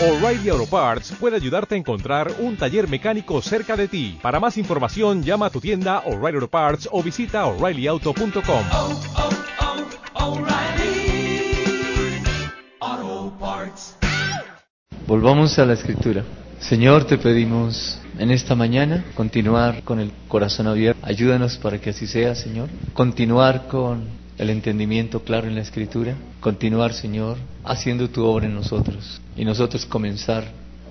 O'Reilly Auto Parts puede ayudarte a encontrar un taller mecánico cerca de ti. Para más información, llama a tu tienda O'Reilly Auto Parts o visita oreillyauto.com. oh, oh, O'Reilly Auto Parts. Volvamos a la escritura. Señor, te pedimos en esta mañana continuar con el corazón abierto. Ayúdanos para que así sea, Señor. Continuar con el entendimiento claro en la escritura. Continuar, Señor, haciendo tu obra en nosotros. Y nosotros comenzar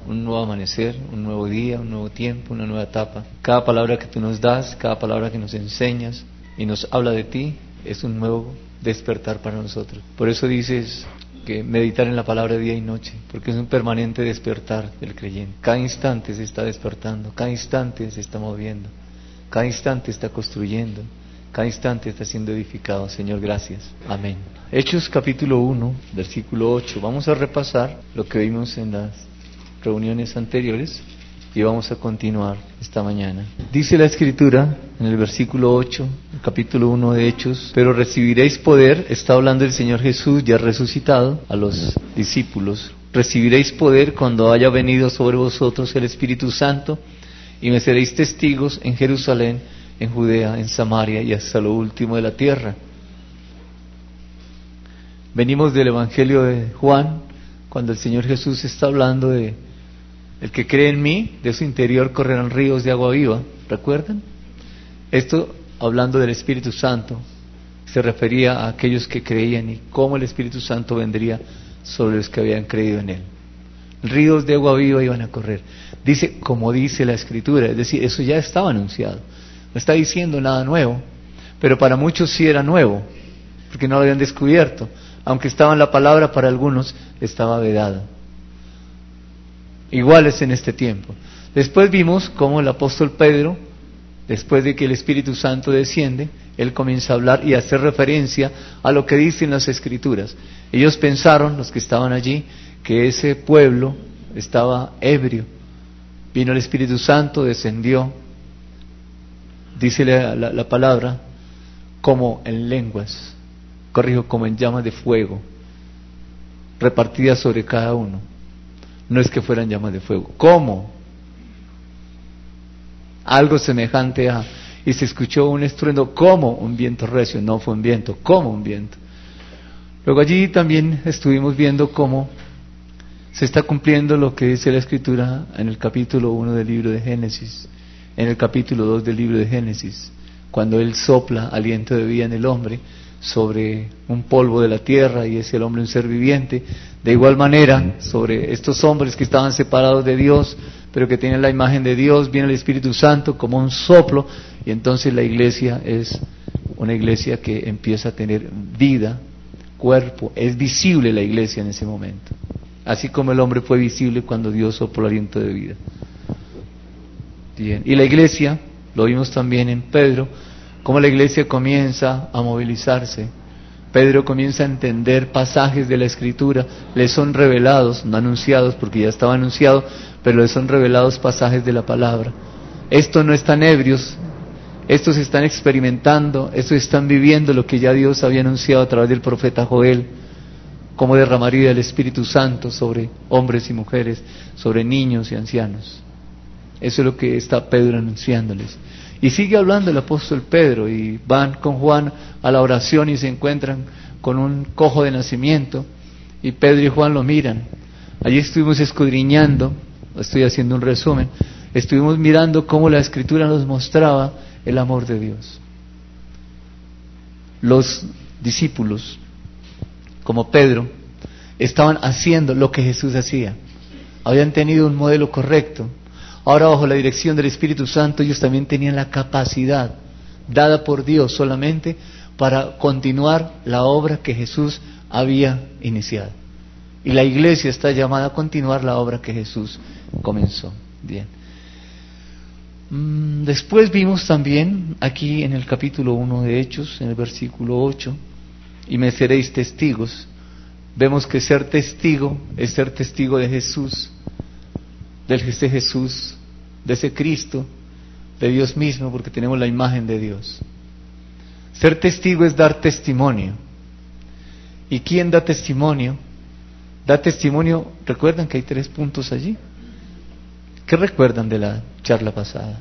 un nuevo amanecer, un nuevo día, un nuevo tiempo, una nueva etapa. Cada palabra que tú nos das, cada palabra que nos enseñas y nos habla de ti, es un nuevo despertar para nosotros. Por eso dices que meditar en la palabra día y noche, porque es un permanente despertar del creyente. Cada instante se está despertando, cada instante se está moviendo, cada instante está construyendo, cada instante está siendo edificado. Señor, gracias. Amén. Hechos capítulo 1, versículo 8. Vamos a repasar lo que vimos en las reuniones anteriores y vamos a continuar esta mañana. Dice la escritura en el versículo 8, el capítulo 1 de Hechos, pero recibiréis poder, está hablando el Señor Jesús ya resucitado a los discípulos, recibiréis poder cuando haya venido sobre vosotros el Espíritu Santo y me seréis testigos en Jerusalén, en Judea, en Samaria y hasta lo último de la tierra. Venimos del Evangelio de Juan, cuando el Señor Jesús está hablando de el que cree en mí, de su interior correrán ríos de agua viva. ¿Recuerdan? Esto hablando del Espíritu Santo, se refería a aquellos que creían y cómo el Espíritu Santo vendría sobre los que habían creído en Él. Ríos de agua viva iban a correr. Dice, como dice la Escritura, es decir, eso ya estaba anunciado. No está diciendo nada nuevo, pero para muchos sí era nuevo, porque no lo habían descubierto. Aunque estaba en la palabra, para algunos estaba vedada iguales en este tiempo. Después vimos cómo el apóstol Pedro, después de que el Espíritu Santo desciende, él comienza a hablar y a hacer referencia a lo que dicen las Escrituras. Ellos pensaron, los que estaban allí, que ese pueblo estaba ebrio. Vino el Espíritu Santo, descendió, dice la, la, la palabra, como en lenguas, corrijo, como en llamas de fuego, repartidas sobre cada uno no es que fueran llamas de fuego. ¿Cómo? Algo semejante a... Y se escuchó un estruendo como un viento recio, no fue un viento, como un viento. Luego allí también estuvimos viendo cómo se está cumpliendo lo que dice la Escritura en el capítulo 1 del libro de Génesis, en el capítulo 2 del libro de Génesis, cuando Él sopla aliento de vida en el hombre sobre un polvo de la tierra y es el hombre un ser viviente. De igual manera, sobre estos hombres que estaban separados de Dios, pero que tienen la imagen de Dios, viene el Espíritu Santo como un soplo y entonces la iglesia es una iglesia que empieza a tener vida, cuerpo, es visible la iglesia en ese momento. Así como el hombre fue visible cuando Dios sopló aliento de vida. Y la iglesia, lo vimos también en Pedro, cómo la iglesia comienza a movilizarse. Pedro comienza a entender pasajes de la escritura, le son revelados, no anunciados porque ya estaba anunciado, pero le son revelados pasajes de la palabra. Estos no están ebrios, estos están experimentando, estos están viviendo lo que ya Dios había anunciado a través del profeta Joel, cómo derramaría el Espíritu Santo sobre hombres y mujeres, sobre niños y ancianos. Eso es lo que está Pedro anunciándoles. Y sigue hablando el apóstol Pedro y van con Juan a la oración y se encuentran con un cojo de nacimiento y Pedro y Juan lo miran. Allí estuvimos escudriñando, estoy haciendo un resumen, estuvimos mirando cómo la escritura nos mostraba el amor de Dios. Los discípulos, como Pedro, estaban haciendo lo que Jesús hacía. Habían tenido un modelo correcto, Ahora bajo la dirección del Espíritu Santo ellos también tenían la capacidad dada por Dios solamente para continuar la obra que Jesús había iniciado. Y la iglesia está llamada a continuar la obra que Jesús comenzó. Bien. Mm, después vimos también aquí en el capítulo 1 de Hechos, en el versículo 8, y me seréis testigos. Vemos que ser testigo es ser testigo de Jesús del ese Jesús, de ese Cristo, de Dios mismo, porque tenemos la imagen de Dios. Ser testigo es dar testimonio. ¿Y quién da testimonio? Da testimonio, recuerdan que hay tres puntos allí. ¿Qué recuerdan de la charla pasada?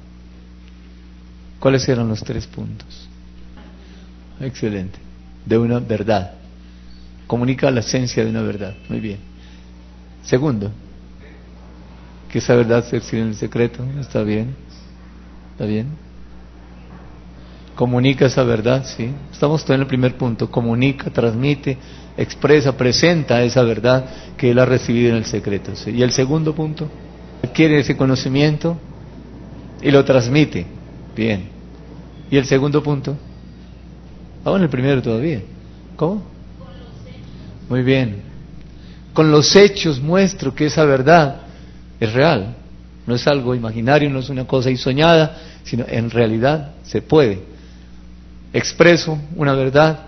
¿Cuáles eran los tres puntos? Excelente. De una verdad. Comunica la esencia de una verdad. Muy bien. Segundo, que esa verdad se exhibe en el secreto. Está bien. ¿Está bien? Comunica esa verdad, sí. Estamos en el primer punto. Comunica, transmite, expresa, presenta esa verdad que él ha recibido en el secreto. ¿sí? Y el segundo punto, adquiere ese conocimiento y lo transmite. Bien. Y el segundo punto, vamos en el primero todavía. ¿Cómo? Muy bien. Con los hechos muestro que esa verdad es real. No es algo imaginario, no es una cosa soñada, sino en realidad se puede. Expreso una verdad,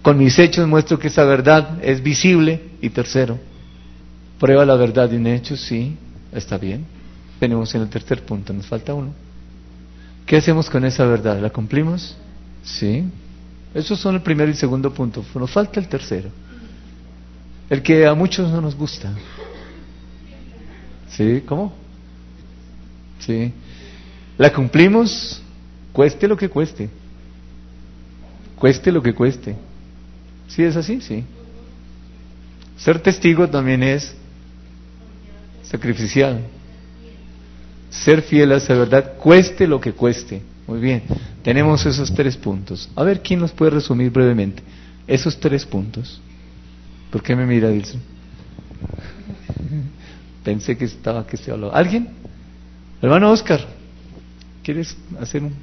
con mis hechos muestro que esa verdad es visible. Y tercero, prueba la verdad de un hecho, sí, está bien. Tenemos en el tercer punto, nos falta uno. ¿Qué hacemos con esa verdad? ¿La cumplimos? Sí. Esos son el primer y segundo punto. Nos falta el tercero. El que a muchos no nos gusta. ¿Sí? ¿Cómo? Sí. La cumplimos, cueste lo que cueste. Cueste lo que cueste. ¿Sí es así? Sí. Ser testigo también es sacrificial. Ser fiel a esa verdad, cueste lo que cueste. Muy bien. Tenemos esos tres puntos. A ver, ¿quién nos puede resumir brevemente? Esos tres puntos. ¿Por qué me mira, Dilson? Pensé que estaba que se hablaba. ¿Alguien? Hermano Oscar, ¿quieres hacer un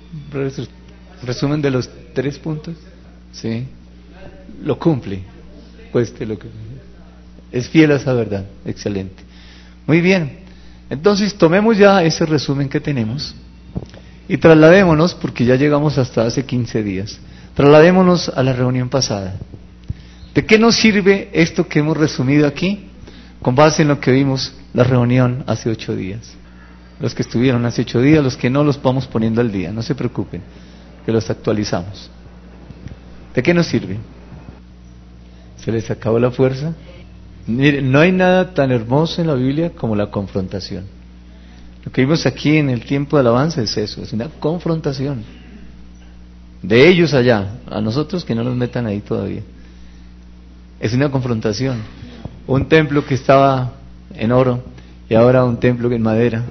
resumen de los tres puntos? Sí. Lo cumple. Cueste lo que. Es fiel a esa verdad. Excelente. Muy bien. Entonces tomemos ya ese resumen que tenemos y trasladémonos, porque ya llegamos hasta hace 15 días, trasladémonos a la reunión pasada. ¿De qué nos sirve esto que hemos resumido aquí? Con base en lo que vimos la reunión hace ocho días. Los que estuvieron hace ocho días, los que no los vamos poniendo al día, no se preocupen, que los actualizamos. ¿De qué nos sirve? ¿Se les acabó la fuerza? No hay nada tan hermoso en la Biblia como la confrontación. Lo que vimos aquí en el tiempo de alabanza es eso, es una confrontación. De ellos allá, a nosotros que no nos metan ahí todavía. Es una confrontación. Un templo que estaba en oro y ahora un templo en madera.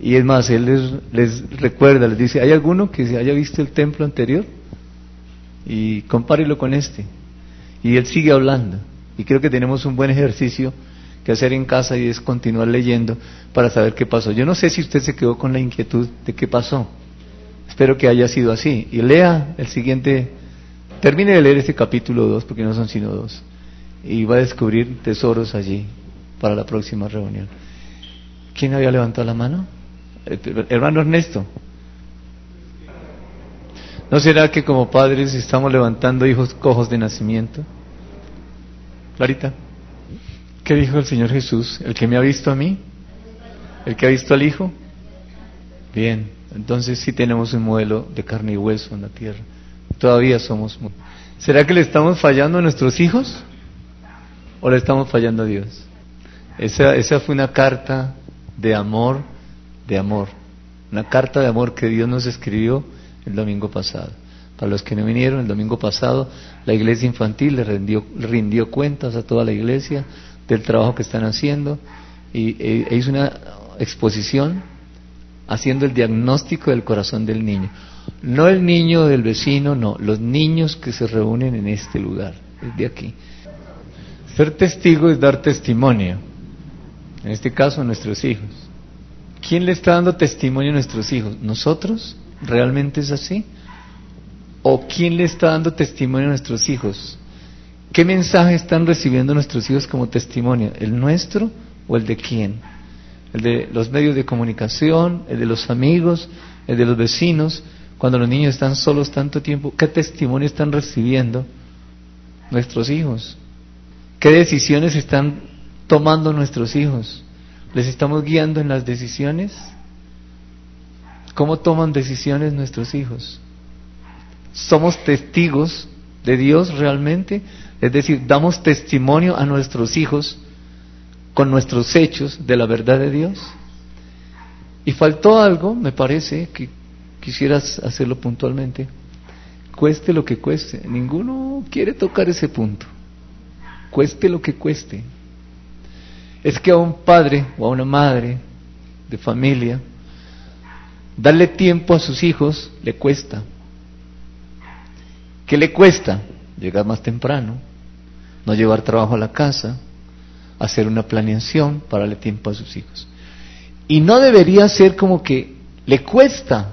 Y es más, él les, les recuerda, les dice, ¿hay alguno que se haya visto el templo anterior? Y compárelo con este. Y él sigue hablando. Y creo que tenemos un buen ejercicio que hacer en casa y es continuar leyendo para saber qué pasó. Yo no sé si usted se quedó con la inquietud de qué pasó. Espero que haya sido así. Y lea el siguiente Termine de leer este capítulo 2, porque no son sino dos, y va a descubrir tesoros allí para la próxima reunión. ¿Quién había levantado la mano? Hermano Ernesto. ¿No será que como padres estamos levantando hijos cojos de nacimiento? Clarita, ¿qué dijo el Señor Jesús? ¿El que me ha visto a mí? ¿El que ha visto al Hijo? Bien, entonces sí tenemos un modelo de carne y hueso en la tierra. Todavía somos. ¿Será que le estamos fallando a nuestros hijos? ¿O le estamos fallando a Dios? Esa, esa fue una carta de amor, de amor. Una carta de amor que Dios nos escribió el domingo pasado. Para los que no vinieron, el domingo pasado la iglesia infantil le rindió, rindió cuentas a toda la iglesia del trabajo que están haciendo y e, e hizo una exposición haciendo el diagnóstico del corazón del niño. No el niño del vecino, no, los niños que se reúnen en este lugar, es de aquí. Ser testigo es dar testimonio, en este caso nuestros hijos. ¿Quién le está dando testimonio a nuestros hijos? ¿Nosotros? ¿Realmente es así? ¿O quién le está dando testimonio a nuestros hijos? ¿Qué mensaje están recibiendo nuestros hijos como testimonio? ¿El nuestro o el de quién? ¿El de los medios de comunicación? ¿El de los amigos? ¿El de los vecinos? cuando los niños están solos tanto tiempo, ¿qué testimonio están recibiendo nuestros hijos? ¿Qué decisiones están tomando nuestros hijos? ¿Les estamos guiando en las decisiones? ¿Cómo toman decisiones nuestros hijos? ¿Somos testigos de Dios realmente? Es decir, damos testimonio a nuestros hijos con nuestros hechos de la verdad de Dios. Y faltó algo, me parece, que quisieras hacerlo puntualmente. Cueste lo que cueste. Ninguno quiere tocar ese punto. Cueste lo que cueste. Es que a un padre o a una madre de familia, darle tiempo a sus hijos le cuesta. ¿Qué le cuesta? Llegar más temprano, no llevar trabajo a la casa, hacer una planeación para darle tiempo a sus hijos. Y no debería ser como que le cuesta,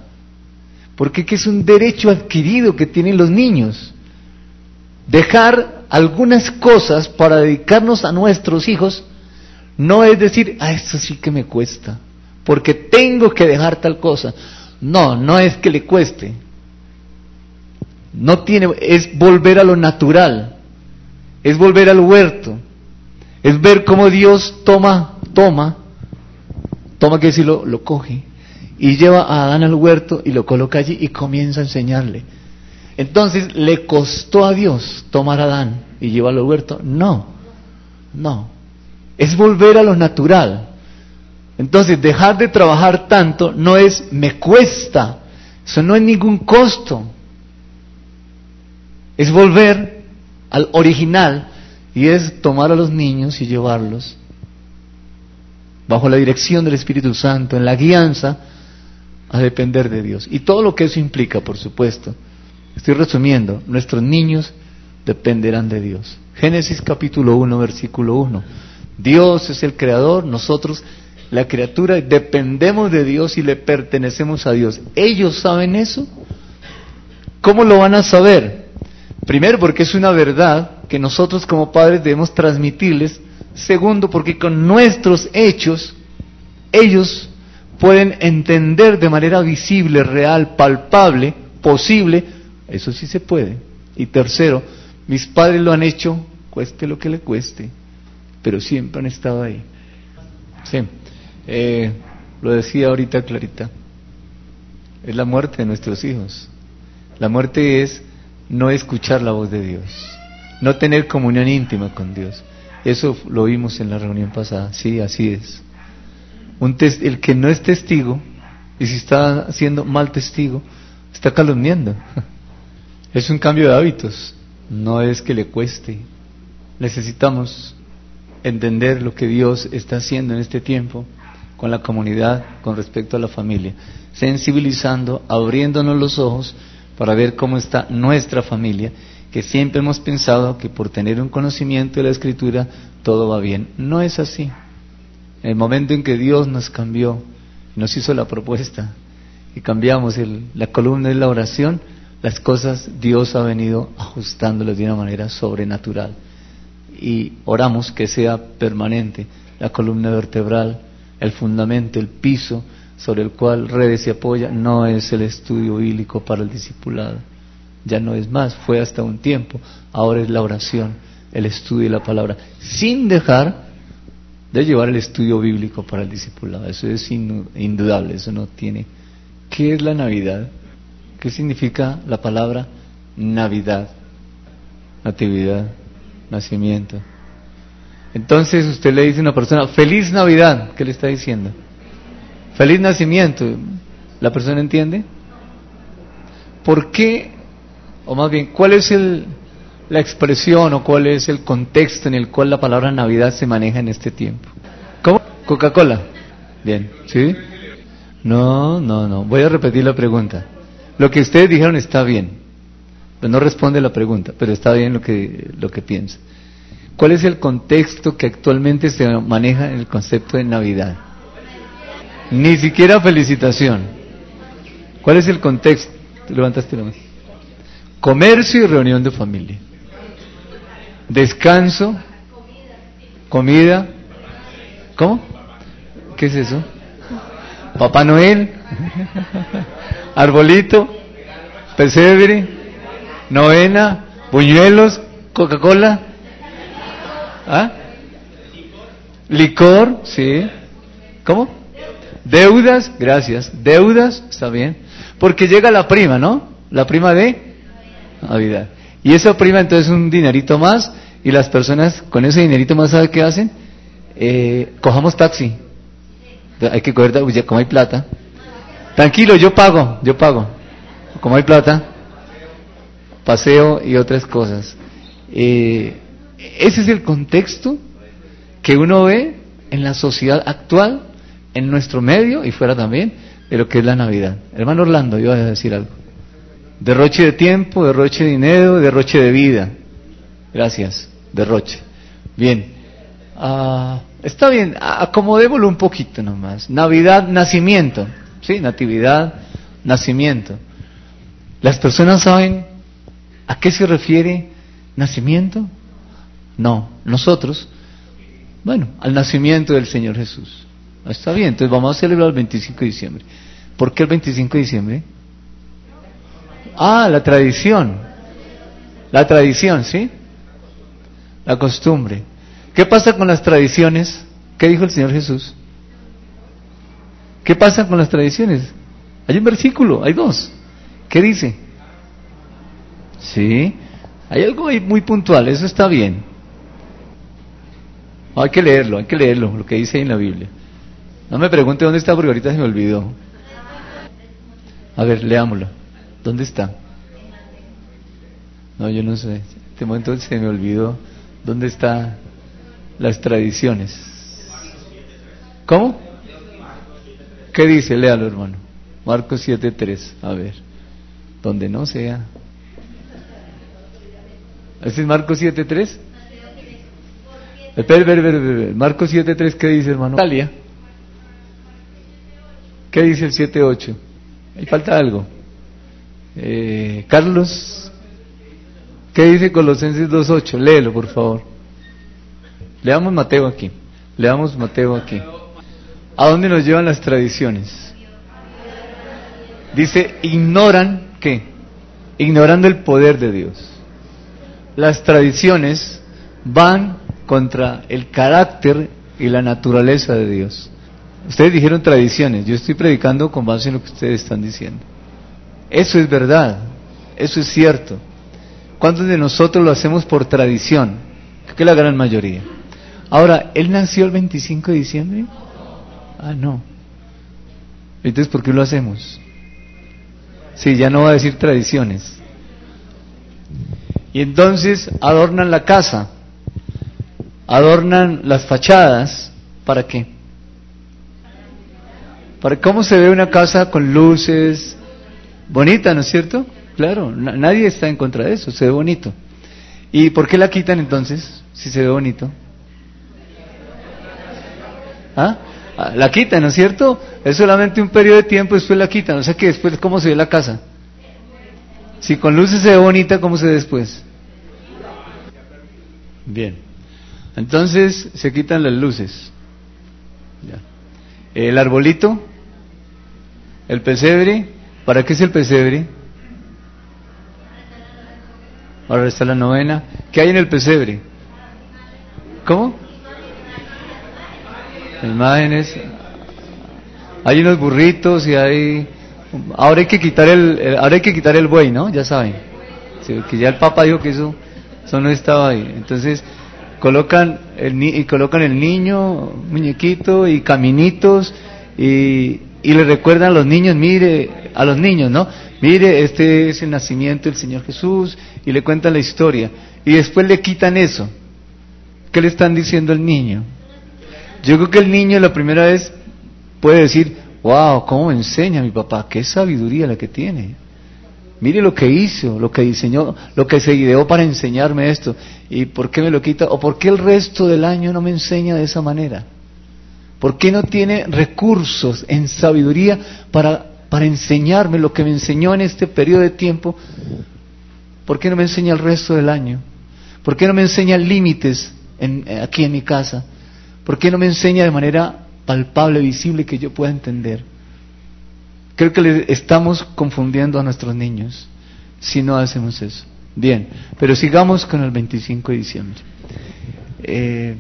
porque es un derecho adquirido que tienen los niños. Dejar algunas cosas para dedicarnos a nuestros hijos no es decir, ah, eso sí que me cuesta, porque tengo que dejar tal cosa. No, no es que le cueste. No tiene, es volver a lo natural, es volver al huerto, es ver cómo Dios toma, toma, toma que decirlo, lo coge y lleva a Adán al huerto y lo coloca allí y comienza a enseñarle. Entonces, ¿le costó a Dios tomar a Adán y llevarlo al huerto? No, no. Es volver a lo natural. Entonces, dejar de trabajar tanto no es me cuesta, eso no es ningún costo. Es volver al original y es tomar a los niños y llevarlos bajo la dirección del Espíritu Santo, en la guianza, a depender de Dios. Y todo lo que eso implica, por supuesto. Estoy resumiendo, nuestros niños dependerán de Dios. Génesis capítulo 1, versículo 1. Dios es el creador, nosotros, la criatura, dependemos de Dios y le pertenecemos a Dios. ¿Ellos saben eso? ¿Cómo lo van a saber? Primero, porque es una verdad que nosotros como padres debemos transmitirles. Segundo, porque con nuestros hechos ellos pueden entender de manera visible, real, palpable, posible, eso sí se puede. Y tercero, mis padres lo han hecho, cueste lo que le cueste, pero siempre han estado ahí. Sí, eh, lo decía ahorita Clarita, es la muerte de nuestros hijos. La muerte es no escuchar la voz de Dios, no tener comunión íntima con Dios. Eso lo vimos en la reunión pasada, sí, así es. Un el que no es testigo, y si está siendo mal testigo, está calumniando. Es un cambio de hábitos, no es que le cueste. Necesitamos entender lo que Dios está haciendo en este tiempo con la comunidad con respecto a la familia, sensibilizando, abriéndonos los ojos para ver cómo está nuestra familia, que siempre hemos pensado que por tener un conocimiento de la escritura todo va bien. No es así. En el momento en que Dios nos cambió, nos hizo la propuesta y cambiamos la columna de la oración, las cosas Dios ha venido ajustándolas de una manera sobrenatural. Y oramos que sea permanente la columna vertebral, el fundamento, el piso sobre el cual redes se apoya, no es el estudio bíblico para el discipulado. Ya no es más, fue hasta un tiempo. Ahora es la oración, el estudio de la palabra, sin dejar de llevar el estudio bíblico para el discipulado. Eso es indudable, eso no tiene. ¿Qué es la Navidad? ¿Qué significa la palabra Navidad? Natividad, nacimiento. Entonces usted le dice a una persona, feliz Navidad, ¿qué le está diciendo? Feliz nacimiento. ¿La persona entiende? ¿Por qué, o más bien, cuál es el, la expresión o cuál es el contexto en el cual la palabra Navidad se maneja en este tiempo. ¿Cómo? Coca-Cola. Bien, ¿sí? No, no, no. Voy a repetir la pregunta. Lo que ustedes dijeron está bien. No responde la pregunta, pero está bien lo que, lo que piensa. ¿Cuál es el contexto que actualmente se maneja en el concepto de Navidad? Ni siquiera felicitación. ¿Cuál es el contexto? Levantaste la mano. Comercio y reunión de familia descanso, comida. ¿Cómo? ¿Qué es eso? Papá Noel, arbolito, pesebre, novena, buñuelos, Coca-Cola. ¿Ah? Licor, sí. ¿Cómo? Deudas, gracias. Deudas, está bien. Porque llega la prima, ¿no? La prima de Navidad. Y eso prima entonces un dinerito más y las personas con ese dinerito más, ¿sabe qué hacen? Eh, cojamos taxi. Hay que coger, como hay plata. Tranquilo, yo pago, yo pago. Como hay plata, paseo y otras cosas. Eh, ese es el contexto que uno ve en la sociedad actual, en nuestro medio y fuera también, de lo que es la Navidad. Hermano Orlando, yo voy a decir algo. Derroche de tiempo, derroche de dinero, derroche de vida. Gracias, derroche. Bien. Ah, está bien, acomodémoslo un poquito nomás. Navidad, nacimiento. Sí, natividad, nacimiento. ¿Las personas saben a qué se refiere nacimiento? No, nosotros, bueno, al nacimiento del Señor Jesús. Está bien, entonces vamos a celebrar el 25 de diciembre. ¿Por qué el 25 de diciembre? Ah, la tradición. La tradición, ¿sí? La costumbre. ¿Qué pasa con las tradiciones? ¿Qué dijo el Señor Jesús? ¿Qué pasa con las tradiciones? Hay un versículo, hay dos. ¿Qué dice? Sí, hay algo ahí muy puntual, eso está bien. hay que leerlo, hay que leerlo, lo que dice ahí en la Biblia. No me pregunte dónde está porque ahorita se me olvidó. A ver, leámoslo. ¿Dónde está? No, yo no sé. este momento se me olvidó. ¿Dónde están las tradiciones? ¿Cómo? ¿Qué dice? Léalo, hermano. Marcos 7.3. A ver. Donde no sea. ¿Ese es Marcos 7.3? Espera, espera, espera, Marcos 7.3, ¿qué dice, hermano? Italia. ¿Qué dice el 7.8? Ahí falta algo. Eh, Carlos, ¿qué dice Colosenses 2.8? Léelo, por favor. Leamos Mateo aquí. Leamos Mateo aquí. ¿A dónde nos llevan las tradiciones? Dice, ignoran, ¿qué? Ignorando el poder de Dios. Las tradiciones van contra el carácter y la naturaleza de Dios. Ustedes dijeron tradiciones, yo estoy predicando con base en lo que ustedes están diciendo. Eso es verdad, eso es cierto. ¿Cuántos de nosotros lo hacemos por tradición? Creo que la gran mayoría. Ahora, ¿él nació el 25 de diciembre? Ah, no. Entonces, ¿por qué lo hacemos? Sí, ya no va a decir tradiciones. Y entonces adornan la casa, adornan las fachadas, ¿para qué? ¿Para cómo se ve una casa con luces? Bonita, ¿no es cierto? Claro, nadie está en contra de eso, se ve bonito. ¿Y por qué la quitan entonces, si se ve bonito? ¿Ah? ah la quitan, ¿no es cierto? Es solamente un periodo de tiempo, después la quitan. O sea que después, ¿cómo se ve la casa? Si con luces se ve bonita, ¿cómo se ve después? Bien. Entonces se quitan las luces. El arbolito, el pesebre, ¿para qué es el pesebre? Ahora está la novena. ¿Qué hay en el pesebre? ¿Cómo? Imágenes. Hay unos burritos y hay. Ahora hay que quitar el, ahora hay que quitar el buey, ¿no? Ya saben. que ya el Papa dijo que eso, eso no estaba ahí. Entonces colocan el, y colocan el niño, muñequito y caminitos y, y le recuerdan a los niños, mire, a los niños, ¿no? Mire, este es el nacimiento del Señor Jesús y le cuentan la historia y después le quitan eso. ¿Qué le están diciendo al niño? Yo creo que el niño la primera vez puede decir, wow, ¿cómo me enseña mi papá? Qué sabiduría la que tiene. Mire lo que hizo, lo que diseñó, lo que se ideó para enseñarme esto. ¿Y por qué me lo quita? ¿O por qué el resto del año no me enseña de esa manera? ¿Por qué no tiene recursos en sabiduría para, para enseñarme lo que me enseñó en este periodo de tiempo? ¿Por qué no me enseña el resto del año? ¿Por qué no me enseña límites en, aquí en mi casa? ¿Por qué no me enseña de manera palpable, visible, que yo pueda entender? Creo que le estamos confundiendo a nuestros niños si no hacemos eso. Bien, pero sigamos con el 25 de diciembre. Eh,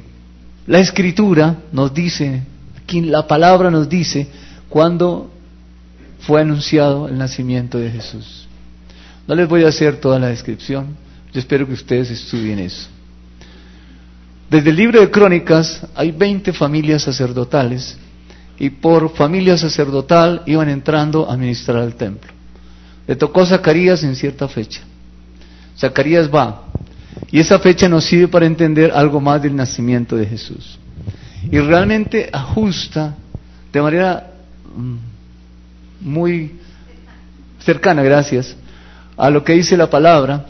la escritura nos dice, aquí la palabra nos dice cuando fue anunciado el nacimiento de Jesús. No les voy a hacer toda la descripción, Yo espero que ustedes estudien eso. Desde el libro de Crónicas hay 20 familias sacerdotales y por familia sacerdotal iban entrando a ministrar al templo. Le tocó a Zacarías en cierta fecha. Zacarías va y esa fecha nos sirve para entender algo más del nacimiento de Jesús. Y realmente ajusta de manera mm, muy cercana, gracias, a lo que dice la palabra,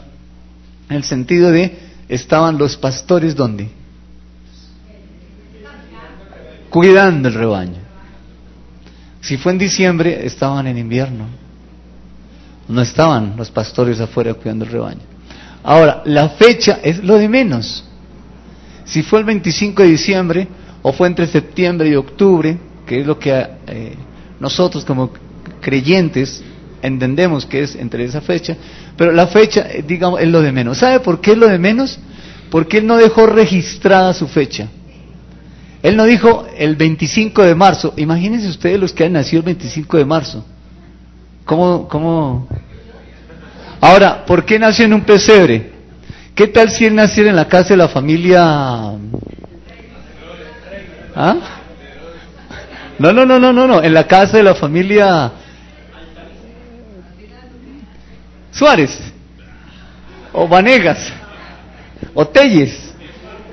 en el sentido de estaban los pastores donde? Cuidando el rebaño. Si fue en diciembre, estaban en invierno. No estaban los pastores afuera cuidando el rebaño. Ahora, la fecha es lo de menos. Si fue el 25 de diciembre o fue entre septiembre y octubre, que es lo que eh, nosotros como creyentes entendemos que es entre esa fecha, pero la fecha, eh, digamos, es lo de menos. ¿Sabe por qué es lo de menos? Porque él no dejó registrada su fecha. Él no dijo el 25 de marzo. Imagínense ustedes los que han nacido el 25 de marzo. ¿Cómo, cómo? Ahora, ¿por qué nació en un pesebre? ¿Qué tal si él naciera en la casa de la familia? ¿Ah? No, no, no, no, no, no, en la casa de la familia Suárez, o Vanegas, o Telles.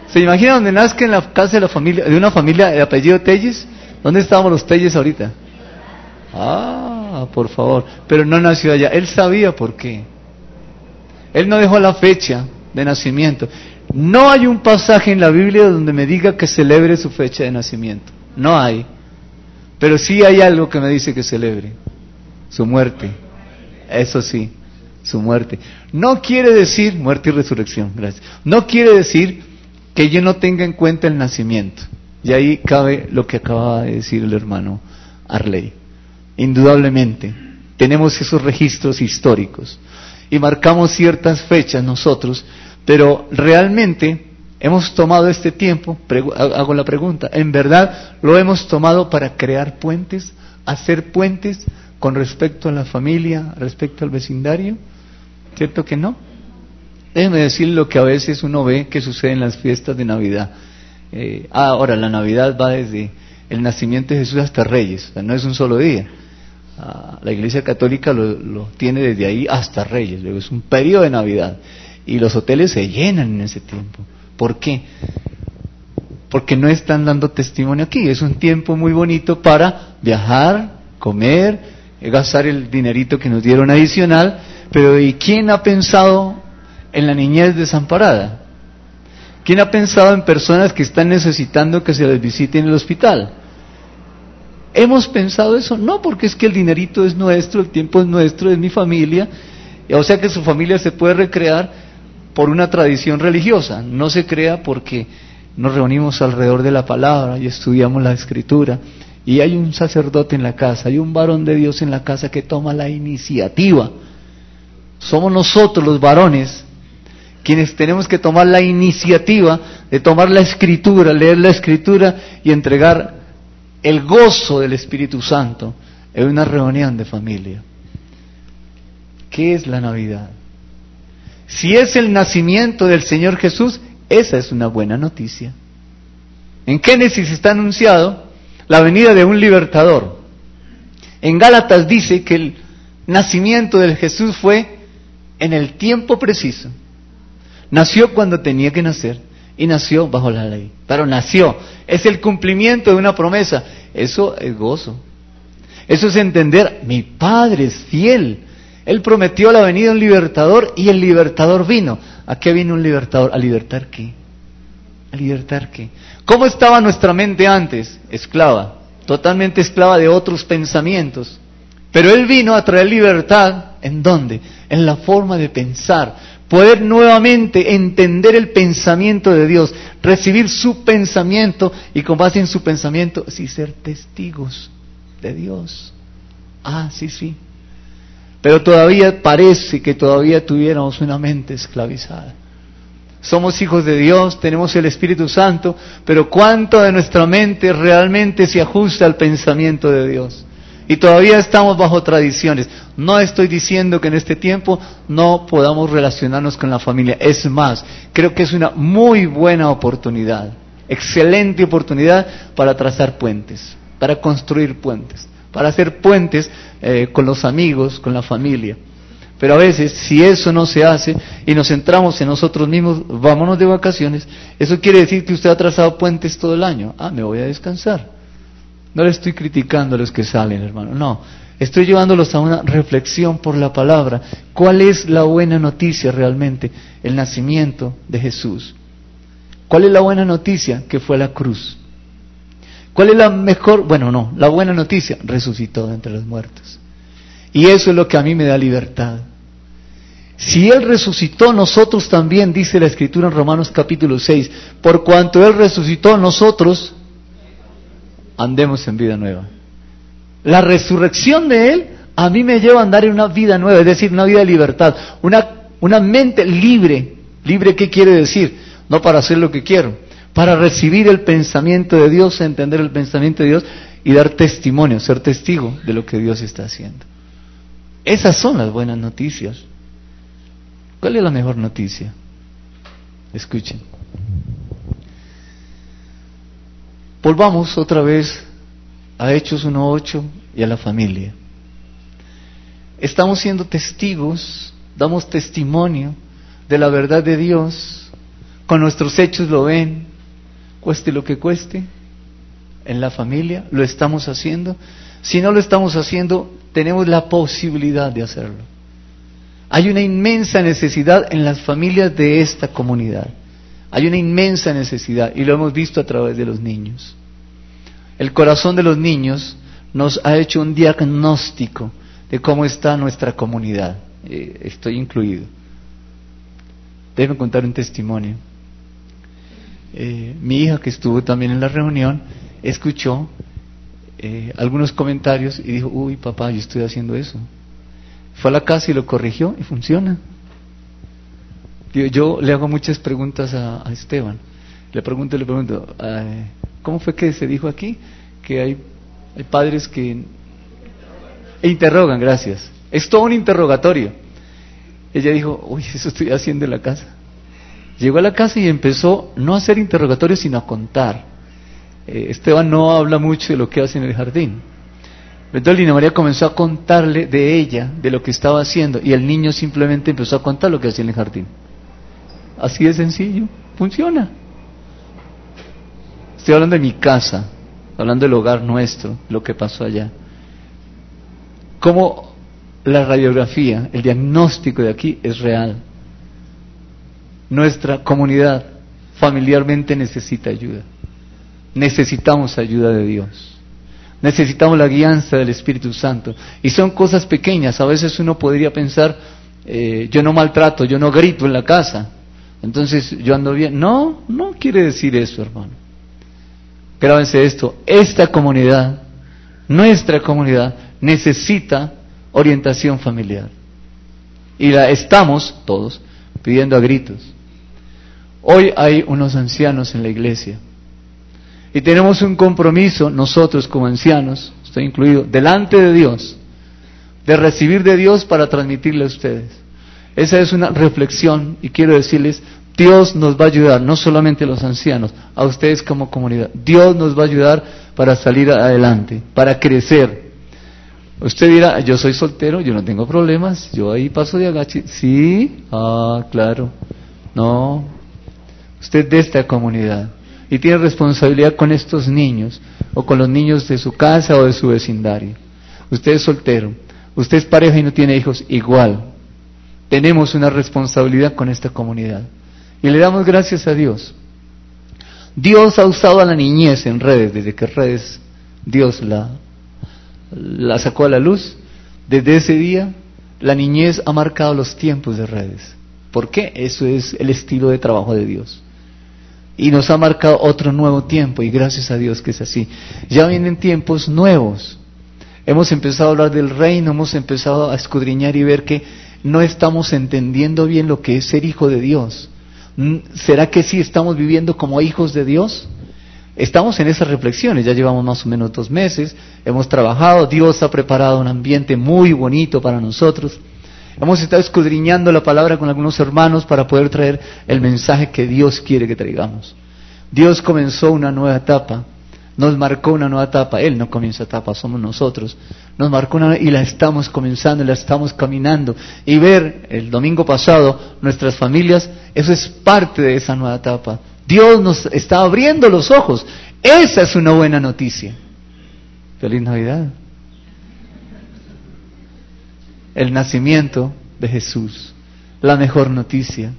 ¿Se imagina donde nazca en la casa de la familia, de una familia de apellido Telles? ¿Dónde estábamos los Telles ahorita? Ah, por favor. Pero no nació allá. Él sabía por qué. Él no dejó la fecha de nacimiento. No hay un pasaje en la Biblia donde me diga que celebre su fecha de nacimiento. No hay. Pero sí hay algo que me dice que celebre. Su muerte. Eso sí su muerte. No quiere decir, muerte y resurrección, gracias. No quiere decir que yo no tenga en cuenta el nacimiento. Y ahí cabe lo que acaba de decir el hermano Arley. Indudablemente, tenemos esos registros históricos y marcamos ciertas fechas nosotros, pero realmente hemos tomado este tiempo, hago la pregunta, ¿en verdad lo hemos tomado para crear puentes, hacer puentes con respecto a la familia, respecto al vecindario? ¿Cierto que no? Déjeme decir lo que a veces uno ve que sucede en las fiestas de Navidad. Eh, ahora, la Navidad va desde el nacimiento de Jesús hasta Reyes, no es un solo día. Ah, la Iglesia Católica lo, tiene desde ahí hasta Reyes, luego es un periodo de Navidad. Y los hoteles se llenan en ese tiempo. ¿Por qué? Porque no están dando testimonio aquí. Es un tiempo muy bonito para viajar, comer, gastar el dinerito que nos dieron adicional pero ¿y quién ha pensado en la niñez desamparada? ¿Quién ha pensado en personas que están necesitando que se les visite en el hospital? ¿Hemos pensado eso? No, porque es que el dinerito es nuestro, el tiempo es nuestro, es mi familia. O sea que su familia se puede recrear por una tradición religiosa. No se crea porque nos reunimos alrededor de la palabra y estudiamos la escritura. Y hay un sacerdote en la casa, hay un varón de Dios en la casa que toma la iniciativa somos nosotros los varones quienes tenemos que tomar la iniciativa de tomar la escritura, leer la escritura y entregar el gozo del Espíritu Santo en una reunión de familia. ¿Qué es la Navidad? Si es el nacimiento del Señor Jesús, esa es una buena noticia. En Génesis está anunciado la venida de un libertador. En Gálatas dice que el nacimiento del Jesús fue en el tiempo preciso. Nació cuando tenía que nacer y nació bajo la ley. Pero nació. Es el cumplimiento de una promesa. Eso es gozo. Eso es entender, mi Padre es fiel. Él prometió la venida de un libertador y el libertador vino. ¿A qué vino un libertador? ¿A libertar qué? ¿A libertar qué? ¿Cómo estaba nuestra mente antes? Esclava. Totalmente esclava de otros pensamientos. Pero Él vino a traer libertad. ¿En dónde? En la forma de pensar. Poder nuevamente entender el pensamiento de Dios, recibir su pensamiento y con base en su pensamiento, sí ser testigos de Dios. Ah, sí, sí. Pero todavía parece que todavía tuviéramos una mente esclavizada. Somos hijos de Dios, tenemos el Espíritu Santo, pero ¿cuánto de nuestra mente realmente se ajusta al pensamiento de Dios? Y todavía estamos bajo tradiciones. No estoy diciendo que en este tiempo no podamos relacionarnos con la familia. Es más, creo que es una muy buena oportunidad, excelente oportunidad para trazar puentes, para construir puentes, para hacer puentes eh, con los amigos, con la familia. Pero a veces, si eso no se hace y nos centramos en nosotros mismos, vámonos de vacaciones, eso quiere decir que usted ha trazado puentes todo el año. Ah, me voy a descansar. No le estoy criticando a los que salen, hermano. No, estoy llevándolos a una reflexión por la palabra. ¿Cuál es la buena noticia realmente? El nacimiento de Jesús. ¿Cuál es la buena noticia? Que fue la cruz. ¿Cuál es la mejor? Bueno, no, la buena noticia, resucitó de entre los muertos. Y eso es lo que a mí me da libertad. Si Él resucitó, nosotros también, dice la Escritura en Romanos capítulo 6, por cuanto Él resucitó, nosotros andemos en vida nueva. La resurrección de Él a mí me lleva a andar en una vida nueva, es decir, una vida de libertad, una, una mente libre. ¿Libre qué quiere decir? No para hacer lo que quiero, para recibir el pensamiento de Dios, entender el pensamiento de Dios y dar testimonio, ser testigo de lo que Dios está haciendo. Esas son las buenas noticias. ¿Cuál es la mejor noticia? Escuchen. Volvamos otra vez a Hechos 1.8 y a la familia. Estamos siendo testigos, damos testimonio de la verdad de Dios, con nuestros hechos lo ven, cueste lo que cueste, en la familia, lo estamos haciendo. Si no lo estamos haciendo, tenemos la posibilidad de hacerlo. Hay una inmensa necesidad en las familias de esta comunidad. Hay una inmensa necesidad y lo hemos visto a través de los niños. El corazón de los niños nos ha hecho un diagnóstico de cómo está nuestra comunidad. Eh, estoy incluido. Déjenme contar un testimonio. Eh, mi hija, que estuvo también en la reunión, escuchó eh, algunos comentarios y dijo, uy papá, yo estoy haciendo eso. Fue a la casa y lo corrigió y funciona. Yo, le hago muchas preguntas a, Esteban. Le pregunto, le pregunto, ¿cómo fue que se dijo aquí? Que hay, padres que interrogan, gracias. Es todo un interrogatorio. Ella dijo, uy, eso estoy haciendo en la casa. Llegó a la casa y empezó no a hacer interrogatorios, sino a contar. Eh, Esteban no habla mucho de lo que hace en el jardín. Entonces Lina María comenzó a contarle de ella, de lo que estaba haciendo, y el niño simplemente empezó a contar lo que hacía en el jardín. Así de sencillo, funciona. Estoy hablando de mi casa, hablando del hogar nuestro, lo que pasó allá. Cómo la radiografía, el diagnóstico de aquí es real. Nuestra comunidad familiarmente necesita ayuda. Necesitamos ayuda de Dios. Necesitamos la guianza del Espíritu Santo. Y son cosas pequeñas. A veces uno podría pensar, eh, yo no maltrato, yo no grito en la casa. Entonces yo ando bien. No, no quiere decir eso, hermano. Grábense esto. Esta comunidad, nuestra comunidad, necesita orientación familiar. Y la estamos todos pidiendo a gritos. Hoy hay unos ancianos en la iglesia y tenemos un compromiso nosotros como ancianos, estoy incluido, delante de Dios, de recibir de Dios para transmitirle a ustedes. Esa es una reflexión y quiero decirles, Dios nos va a ayudar, no solamente a los ancianos, a ustedes como comunidad. Dios nos va a ayudar para salir adelante, para crecer. Usted dirá, yo soy soltero, yo no tengo problemas, yo ahí paso de agache. Sí, ah, claro. No, usted de esta comunidad y tiene responsabilidad con estos niños o con los niños de su casa o de su vecindario. Usted es soltero, usted es pareja y no tiene hijos, igual. Tenemos una responsabilidad con esta comunidad y le damos gracias a Dios. Dios ha usado a la niñez en redes, desde que redes Dios la, la sacó a la luz. Desde ese día, la niñez ha marcado los tiempos de redes. ¿Por qué? Eso es el estilo de trabajo de Dios y nos ha marcado otro nuevo tiempo y gracias a Dios que es así. Ya vienen tiempos nuevos. Hemos empezado a hablar del reino, hemos empezado a escudriñar y ver que no estamos entendiendo bien lo que es ser hijo de Dios. ¿Será que sí estamos viviendo como hijos de Dios? estamos en esas reflexiones, ya llevamos más o menos dos meses, hemos trabajado, Dios ha preparado un ambiente muy bonito para nosotros. Hemos estado escudriñando la palabra con algunos hermanos para poder traer el mensaje que Dios quiere que traigamos. Dios comenzó una nueva etapa, nos marcó una nueva etapa. Él no comienza etapa, somos nosotros. Nos marcó una y la estamos comenzando, la estamos caminando. Y ver el domingo pasado nuestras familias, eso es parte de esa nueva etapa. Dios nos está abriendo los ojos. Esa es una buena noticia. Feliz Navidad el nacimiento de Jesús, la mejor noticia,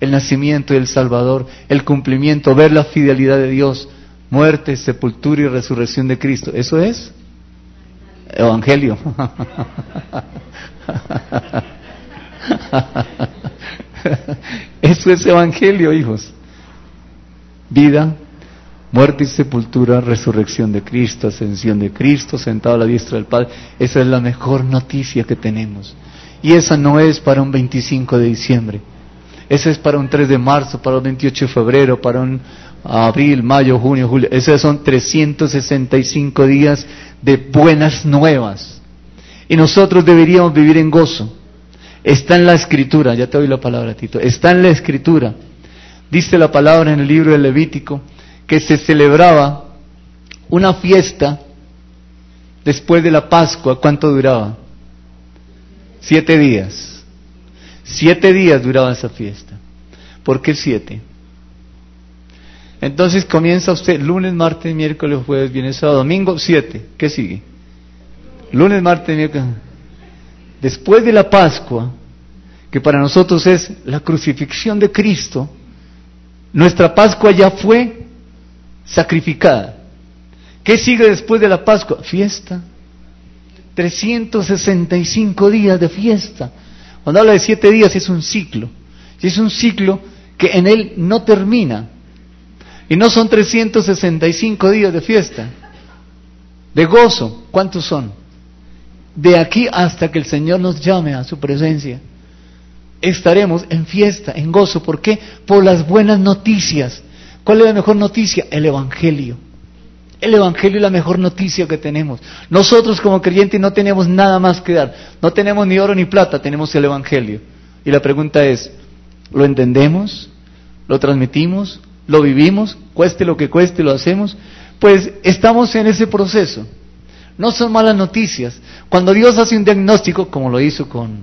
el nacimiento del Salvador, el cumplimiento, ver la fidelidad de Dios, muerte, sepultura y resurrección de Cristo. ¿Eso es? Evangelio. Eso es Evangelio, hijos. Vida, muerte y sepultura, resurrección de Cristo, ascensión de Cristo, sentado a la diestra del Padre. Esa es la mejor noticia que tenemos. Y esa no es para un 25 de diciembre. Esa es para un 3 de marzo, para un 28 de febrero, para un abril, mayo, junio, julio. Esos son 365 días de buenas nuevas. Y nosotros deberíamos vivir en gozo. Está en la escritura, ya te doy la palabra, Tito. Está en la escritura. Dice la palabra en el libro de Levítico que se celebraba una fiesta después de la Pascua. ¿Cuánto duraba? Siete días. Siete días duraba esa fiesta. ¿Por qué siete? Entonces comienza usted lunes, martes, miércoles, jueves, viernes, sábado, domingo, siete. ¿Qué sigue? Lunes, martes, miércoles. Después de la Pascua, que para nosotros es la crucifixión de Cristo, nuestra Pascua ya fue sacrificada. ¿Qué sigue después de la Pascua? Fiesta. 365 días de fiesta. Cuando habla de siete días es un ciclo. Es un ciclo que en él no termina. Y no son 365 días de fiesta. De gozo. ¿Cuántos son? De aquí hasta que el Señor nos llame a su presencia. Estaremos en fiesta, en gozo. ¿Por qué? Por las buenas noticias ¿Cuál es la mejor noticia? El Evangelio. El Evangelio es la mejor noticia que tenemos. Nosotros como creyentes no tenemos nada más que dar. No tenemos ni oro ni plata, tenemos el Evangelio. Y la pregunta es, ¿lo entendemos? ¿Lo transmitimos? ¿Lo vivimos? Cueste lo que cueste, lo hacemos. Pues estamos en ese proceso. No son malas noticias. Cuando Dios hace un diagnóstico, como lo hizo con,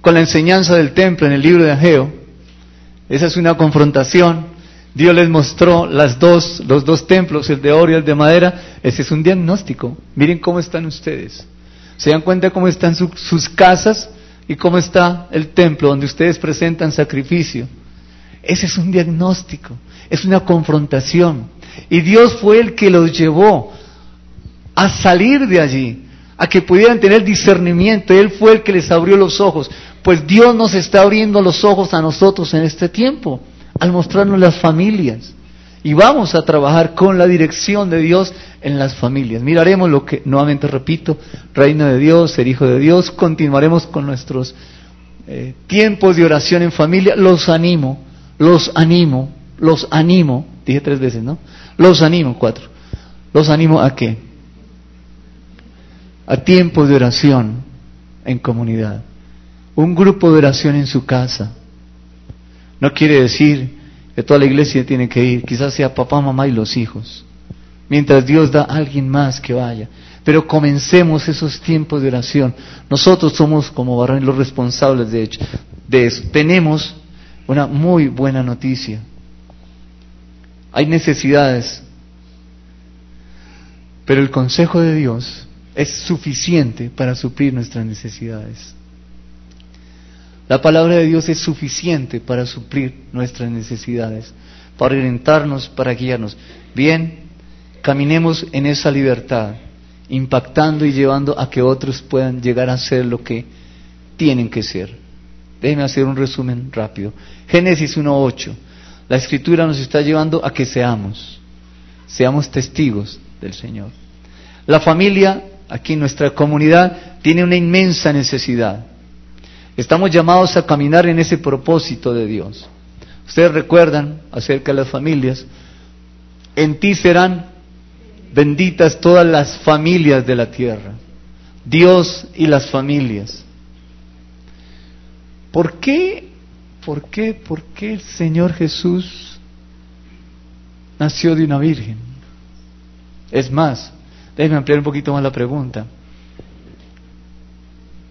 con la enseñanza del templo en el libro de Ageo, esa es una confrontación. Dios les mostró las dos, los dos templos, el de oro y el de madera. Ese es un diagnóstico. Miren cómo están ustedes. ¿Se dan cuenta cómo están sus casas y cómo está el templo donde ustedes presentan sacrificio? Ese es un diagnóstico, es una confrontación. Y Dios fue el que los llevó a salir de allí, a que pudieran tener discernimiento. Él fue el que les abrió los ojos. Pues Dios nos está abriendo los ojos a nosotros en este tiempo, al mostrarnos las familias. Y vamos a trabajar con la dirección de Dios en las familias. Miraremos lo que, nuevamente repito, reino de Dios, ser hijo de Dios. Continuaremos con nuestros eh, tiempos de oración en familia. Los animo, los animo, los animo. Dije tres veces, ¿no? Los animo, cuatro. Los animo a qué? A tiempos de oración en comunidad un grupo de oración en su casa. No quiere decir que toda la iglesia tiene que ir, quizás sea papá, mamá y los hijos, mientras Dios da a alguien más que vaya. Pero comencemos esos tiempos de oración. Nosotros somos como Barrón los responsables de, hecho, de eso. Tenemos una muy buena noticia. Hay necesidades, pero el consejo de Dios es suficiente para suplir nuestras necesidades. La palabra de Dios es suficiente para suplir nuestras necesidades, para orientarnos, para guiarnos. Bien, caminemos en esa libertad, impactando y llevando a que otros puedan llegar a ser lo que tienen que ser. Déjenme hacer un resumen rápido. Génesis 1.8. La escritura nos está llevando a que seamos, seamos testigos del Señor. La familia, aquí en nuestra comunidad, tiene una inmensa necesidad. Estamos llamados a caminar en ese propósito de Dios. Ustedes recuerdan acerca de las familias, en ti serán benditas todas las familias de la tierra. Dios y las familias. ¿Por qué, por qué, por qué el Señor Jesús nació de una virgen? Es más, déjenme ampliar un poquito más la pregunta.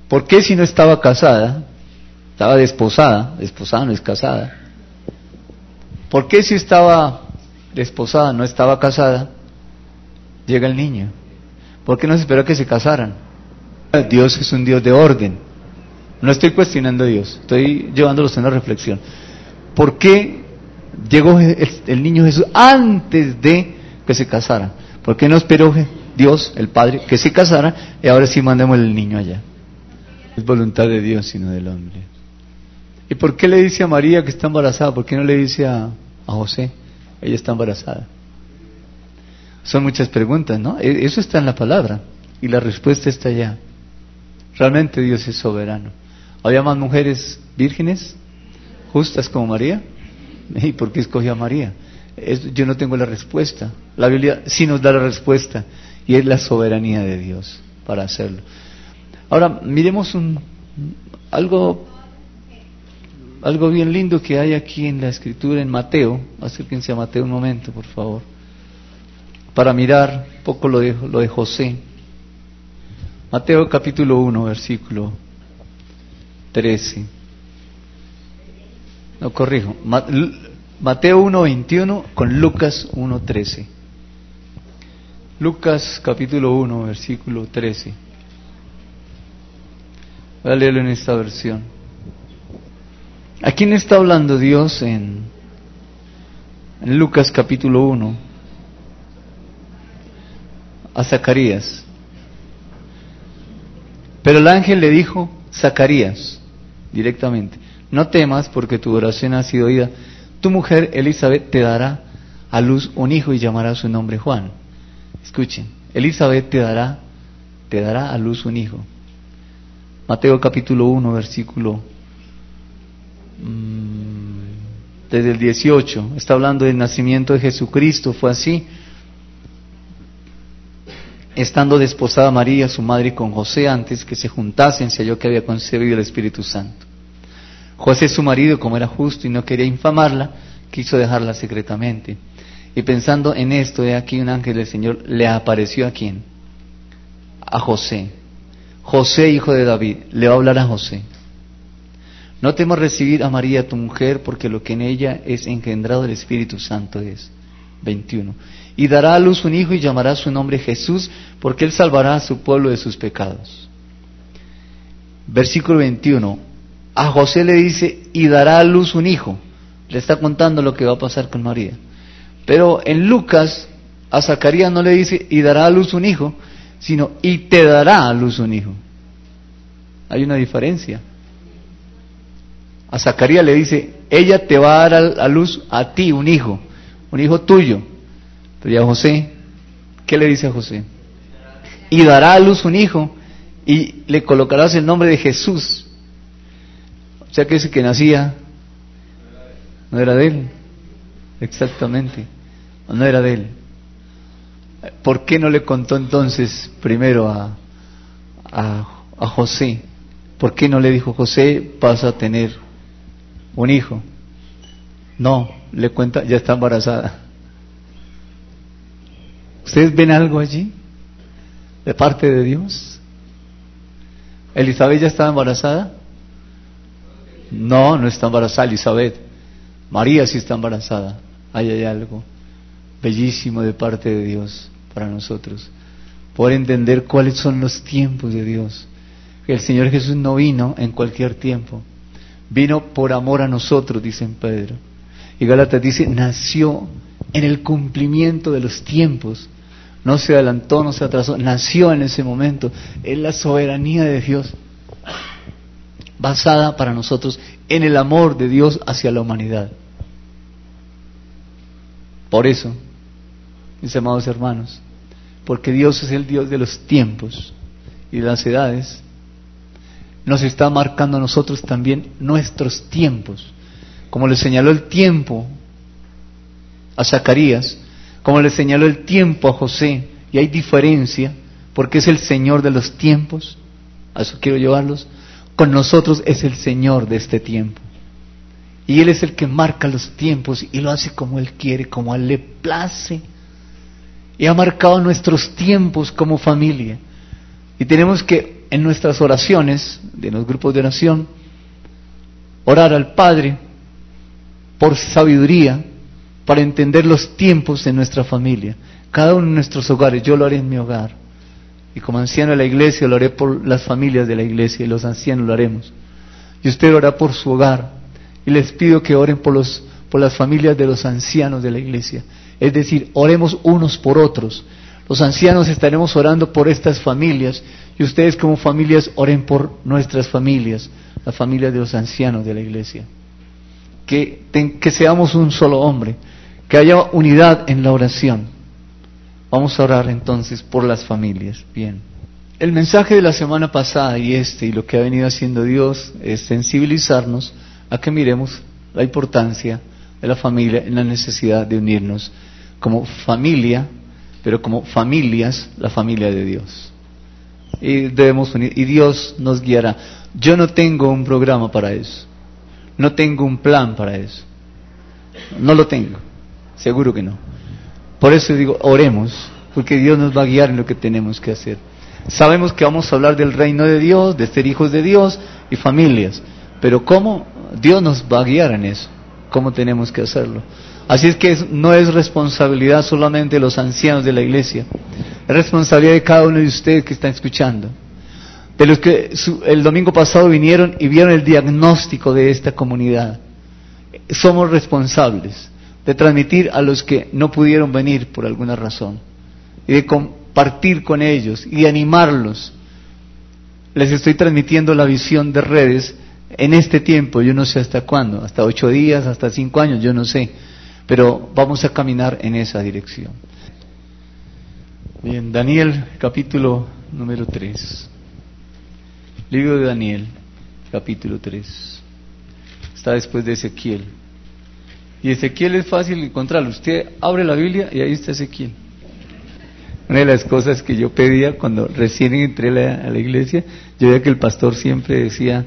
¿Por qué si no estaba casada, estaba desposada, desposada no es casada? ¿Por qué si estaba desposada, no estaba casada, llega el niño? ¿Por qué no se esperó que se casaran? Dios es un Dios de orden. No estoy cuestionando a Dios, estoy llevándolos a una reflexión. ¿Por qué llegó el, niño Jesús antes de que se casara? ¿Por qué no esperó Dios, el Padre, que se casara y ahora sí mandemos el niño allá? Es voluntad de Dios, sino del hombre. ¿Y por qué le dice a María que está embarazada? ¿Por qué no le dice a, a José? Ella está embarazada. Son muchas preguntas, ¿no? E, eso está en la palabra y la respuesta está allá. Realmente Dios es soberano. ¿Había más mujeres vírgenes, justas como María? ¿Y por qué escogió a María? yo no tengo la respuesta. La Biblia sí nos da la respuesta y es la soberanía de Dios para hacerlo. Ahora, miremos algo, algo bien lindo que hay aquí en la escritura en Mateo. Acérquense a Mateo un momento, por favor, para mirar un poco lo de, lo de José. Mateo capítulo 1, versículo 13. No corrijo. Mateo 1, 21 con Lucas 1, 13. Lucas capítulo 1, versículo 13. Voy a leerlo en esta versión. ¿A quién está hablando Dios en Lucas capítulo 1? A Zacarías. Pero el ángel le dijo, Zacarías, directamente, no temas porque tu oración ha sido oída. Tu mujer Elizabeth te dará a luz un hijo y llamará su nombre Juan. Escuchen, Elizabeth te dará, te dará a luz un hijo. Mateo capítulo 1, versículo mm, desde el 18, está hablando del nacimiento de Jesucristo, fue así estando desposada María, su madre, con José antes que se juntasen, se halló que había concebido el Espíritu Santo. José, su marido, como era justo y no quería infamarla, quiso dejarla secretamente. Y pensando en esto, he aquí un ángel del Señor le apareció a quién? A José. José, hijo de David, le va a hablar a José. No temas recibir a María, tu mujer, porque lo que en ella es engendrado del Espíritu Santo es. 21 y dará a luz un hijo y llamará su nombre Jesús, porque él salvará a su pueblo de sus pecados. Versículo 21. A José le dice, y dará a luz un hijo. Le está contando lo que va a pasar con María. Pero en Lucas, a Zacarías no le dice, y dará a luz un hijo, sino, y te dará a luz un hijo. Hay una diferencia. A Zacarías le dice, ella te va a dar a luz a ti un hijo, un hijo tuyo pero ya José, ¿qué le dice a José? Y dará a luz un hijo y le colocarás el nombre de Jesús. O sea que ese que nacía no era de él. Exactamente. No era de él. ¿Por qué no le contó entonces primero a, a, a José? ¿Por qué no le dijo José vas a tener un hijo? No, le cuenta, ya está embarazada. ¿Ustedes ven algo allí de parte de Dios? ¿Elizabeth ya estaba embarazada? No, no está embarazada Elizabeth. María sí está embarazada. Ahí hay algo bellísimo de parte de Dios para nosotros. Poder entender cuáles son los tiempos de Dios. El Señor Jesús no vino en cualquier tiempo. Vino por amor a nosotros, dice Pedro. Y Gálatas dice, nació en el cumplimiento de los tiempos no se adelantó, no se atrasó, nació en ese momento. Es la soberanía de Dios, basada para nosotros en el amor de Dios hacia la humanidad. Por eso, mis amados hermanos, porque Dios es el Dios de los tiempos y de las edades, nos está marcando a nosotros también nuestros tiempos. Como le señaló el tiempo a Zacarías, como le señaló el tiempo a José, y hay diferencia, porque es el Señor de los tiempos, a eso quiero llevarlos, con nosotros es el Señor de este tiempo. Y Él es el que marca los tiempos y lo hace como Él quiere, como a Él le place. Y ha marcado nuestros tiempos como familia. Y tenemos que en nuestras oraciones, de los grupos de oración, orar al Padre por sabiduría, para entender los tiempos de nuestra familia. Cada uno de nuestros hogares, yo lo haré en mi hogar. Y como anciano de la iglesia, lo haré por las familias de la iglesia y los ancianos lo haremos. Y usted lo hará por su hogar. Y les pido que oren por, los, por las familias de los ancianos de la iglesia. Es decir, oremos unos por otros. Los ancianos estaremos orando por estas familias y ustedes como familias oren por nuestras familias, las familias de los ancianos de la iglesia. Que, que seamos un solo hombre, que haya unidad en la oración. Vamos a orar entonces por las familias. Bien. El mensaje de la semana pasada y este y lo que ha venido haciendo Dios es sensibilizarnos a que miremos la importancia de la familia en la necesidad de unirnos como familia, pero como familias, la familia de Dios. Y debemos unir, y Dios nos guiará. Yo no tengo un programa para eso, no tengo un plan para eso, no lo tengo, seguro que no. Por eso digo, oremos, porque Dios nos va a guiar en lo que tenemos que hacer. Sabemos que vamos a hablar del reino de Dios, de ser hijos de Dios y familias, pero ¿cómo Dios nos va a guiar en eso? ¿Cómo tenemos que hacerlo? Así es que no es responsabilidad solamente de los ancianos de la iglesia, es responsabilidad de cada uno de ustedes que están escuchando. De los que el domingo pasado vinieron y vieron el diagnóstico de esta comunidad. Somos responsables de transmitir a los que no pudieron venir por alguna razón y de compartir con ellos y animarlos. Les estoy transmitiendo la visión de redes en este tiempo, yo no sé hasta cuándo, hasta ocho días, hasta cinco años, yo no sé, pero vamos a caminar en esa dirección. Bien, Daniel capítulo número 3. Libro de Daniel, capítulo 3. Está después de Ezequiel. Y Ezequiel es fácil encontrarlo. Usted abre la Biblia y ahí está Ezequiel. Una de las cosas que yo pedía cuando recién entré a la iglesia, yo veía que el pastor siempre decía,